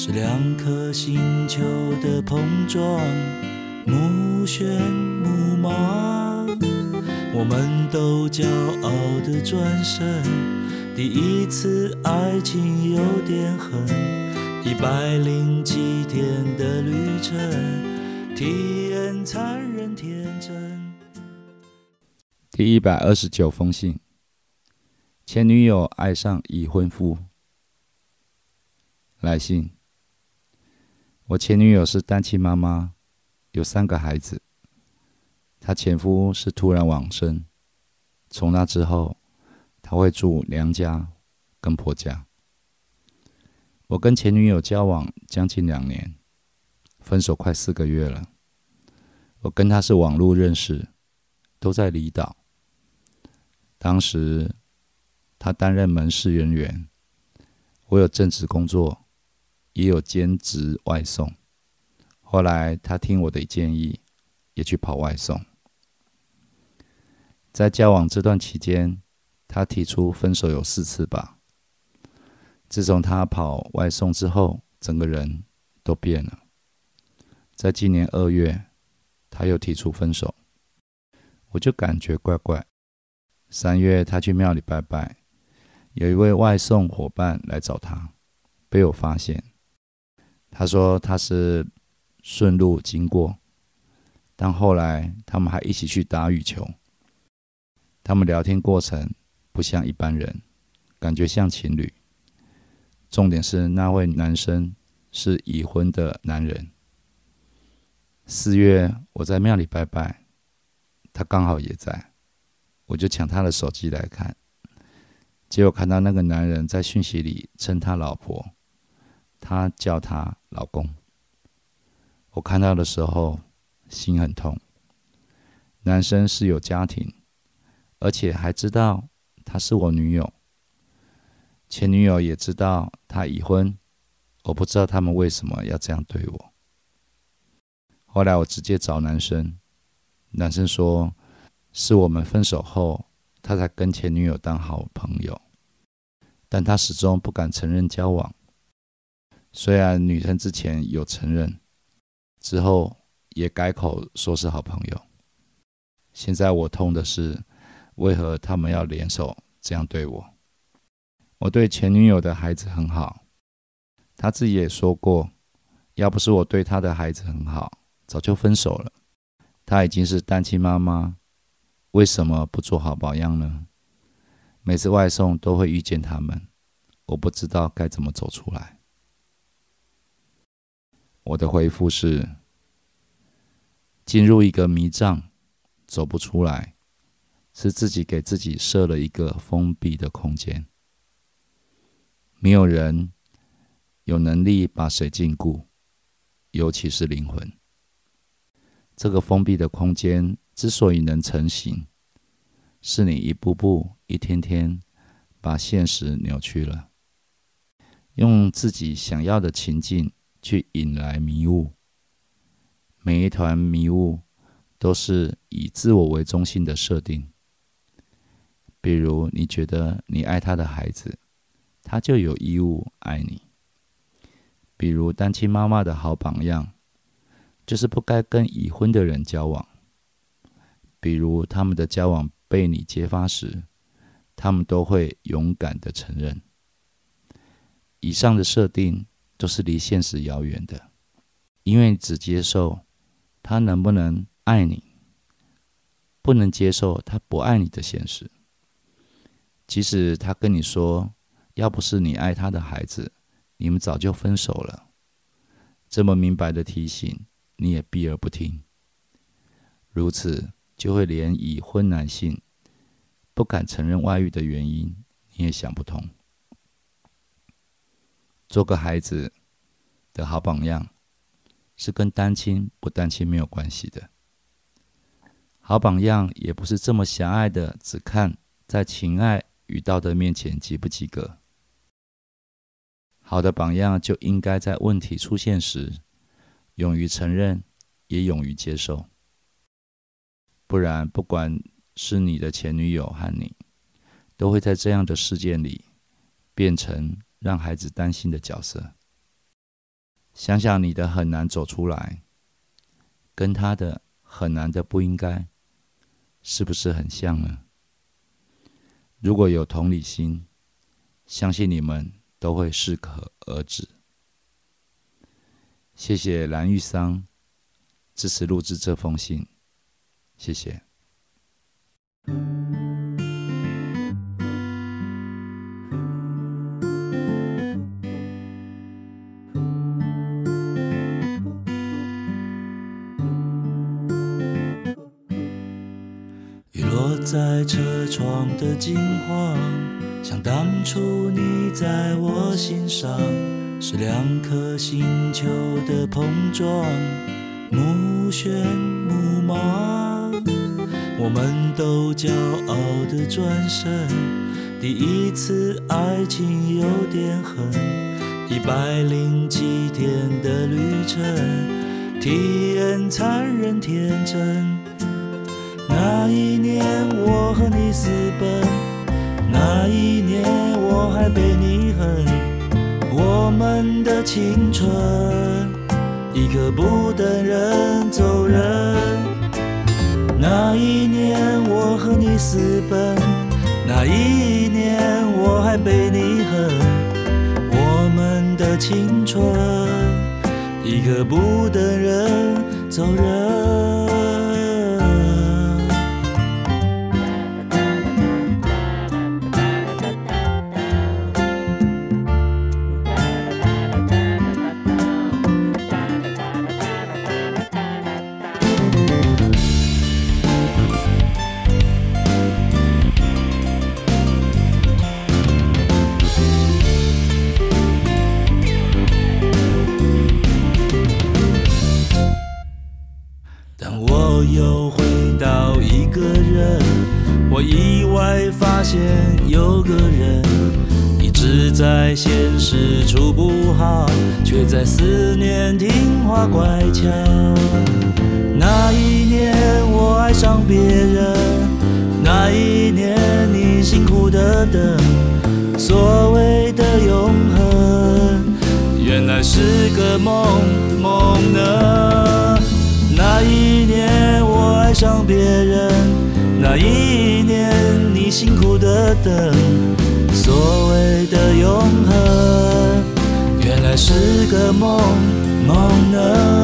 是两颗星球的碰撞，目眩目盲。我们都骄傲的转身，第一次爱情有点狠，一百零七天的旅程，体验残忍天真。第一百二十九封信，前女友爱上已婚夫。来信，我前女友是单亲妈妈，有三个孩子。她前夫是突然往生，从那之后，她会住娘家跟婆家。我跟前女友交往将近两年，分手快四个月了。我跟她是网络认识，都在离岛。当时，他担任门市人员，我有正职工作，也有兼职外送。后来，他听我的建议，也去跑外送。在交往这段期间，他提出分手有四次吧。自从他跑外送之后，整个人都变了。在今年二月，他又提出分手，我就感觉怪怪。三月，他去庙里拜拜，有一位外送伙伴来找他，被我发现。他说他是顺路经过，但后来他们还一起去打羽球。他们聊天过程不像一般人，感觉像情侣。重点是那位男生是已婚的男人。四月，我在庙里拜拜，他刚好也在。我就抢他的手机来看，结果看到那个男人在讯息里称他老婆，他叫他老公。我看到的时候心很痛。男生是有家庭，而且还知道他是我女友，前女友也知道他已婚。我不知道他们为什么要这样对我。后来我直接找男生，男生说。是我们分手后，他才跟前女友当好朋友，但他始终不敢承认交往。虽然女生之前有承认，之后也改口说是好朋友。现在我痛的是，为何他们要联手这样对我？我对前女友的孩子很好，他自己也说过，要不是我对他的孩子很好，早就分手了。他已经是单亲妈妈。为什么不做好榜样呢？每次外送都会遇见他们，我不知道该怎么走出来。我的回复是：进入一个迷障，走不出来，是自己给自己设了一个封闭的空间，没有人有能力把谁禁锢，尤其是灵魂。这个封闭的空间。之所以能成型，是你一步步、一天天把现实扭曲了，用自己想要的情境去引来迷雾。每一团迷雾都是以自我为中心的设定。比如，你觉得你爱他的孩子，他就有义务爱你。比如，单亲妈妈的好榜样，就是不该跟已婚的人交往。比如他们的交往被你揭发时，他们都会勇敢的承认。以上的设定都是离现实遥远的，因为只接受他能不能爱你，不能接受他不爱你的现实。即使他跟你说，要不是你爱他的孩子，你们早就分手了。这么明白的提醒，你也避而不听。如此。就会连已婚男性不敢承认外遇的原因，你也想不通。做个孩子的好榜样，是跟单亲不单亲没有关系的。好榜样也不是这么狭隘的，只看在情爱与道德面前及不及格。好的榜样就应该在问题出现时，勇于承认，也勇于接受。不然，不管是你的前女友和你，都会在这样的事件里变成让孩子担心的角色。想想你的很难走出来，跟他的很难的不应该。是不是很像呢？如果有同理心，相信你们都会适可而止。谢谢蓝玉桑支持录制这封信，谢谢。在车窗的金黄，像当初你在我心上，是两颗星球的碰撞，目眩目盲。我们都骄傲的转身，第一次爱情有点狠，一百零几天的旅程，体验残忍天真。那一年我和你私奔，那一年我还被你恨，我们的青春一刻不等人走人。那一年我和你私奔，那一年我还被你恨，我们的青春一刻不等人走人。到一个人我意外发现有个人一直在现实处不好却在思念听话乖巧。那一年我爱上别人那一年你辛苦的等所谓的永恒原来是个梦梦呢？那一年上别人，那一年你辛苦的等，所谓的永恒。原来是个梦，梦呢？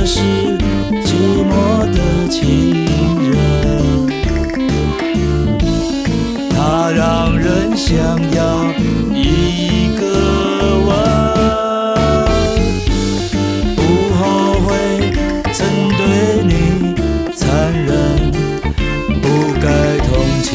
这是寂寞的情人，他让人想要一个吻，不后悔曾对你残忍，不该同情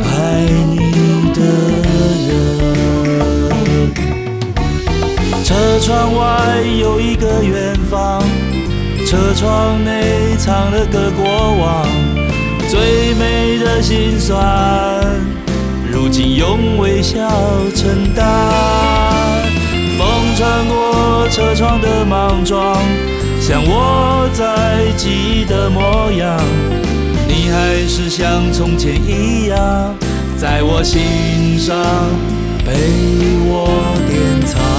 爱你的人。车窗外有。窗内藏了个过往，最美的心酸，如今用微笑承担。风穿过车窗的莽撞，像我在记忆的模样，你还是像从前一样，在我心上被我典藏。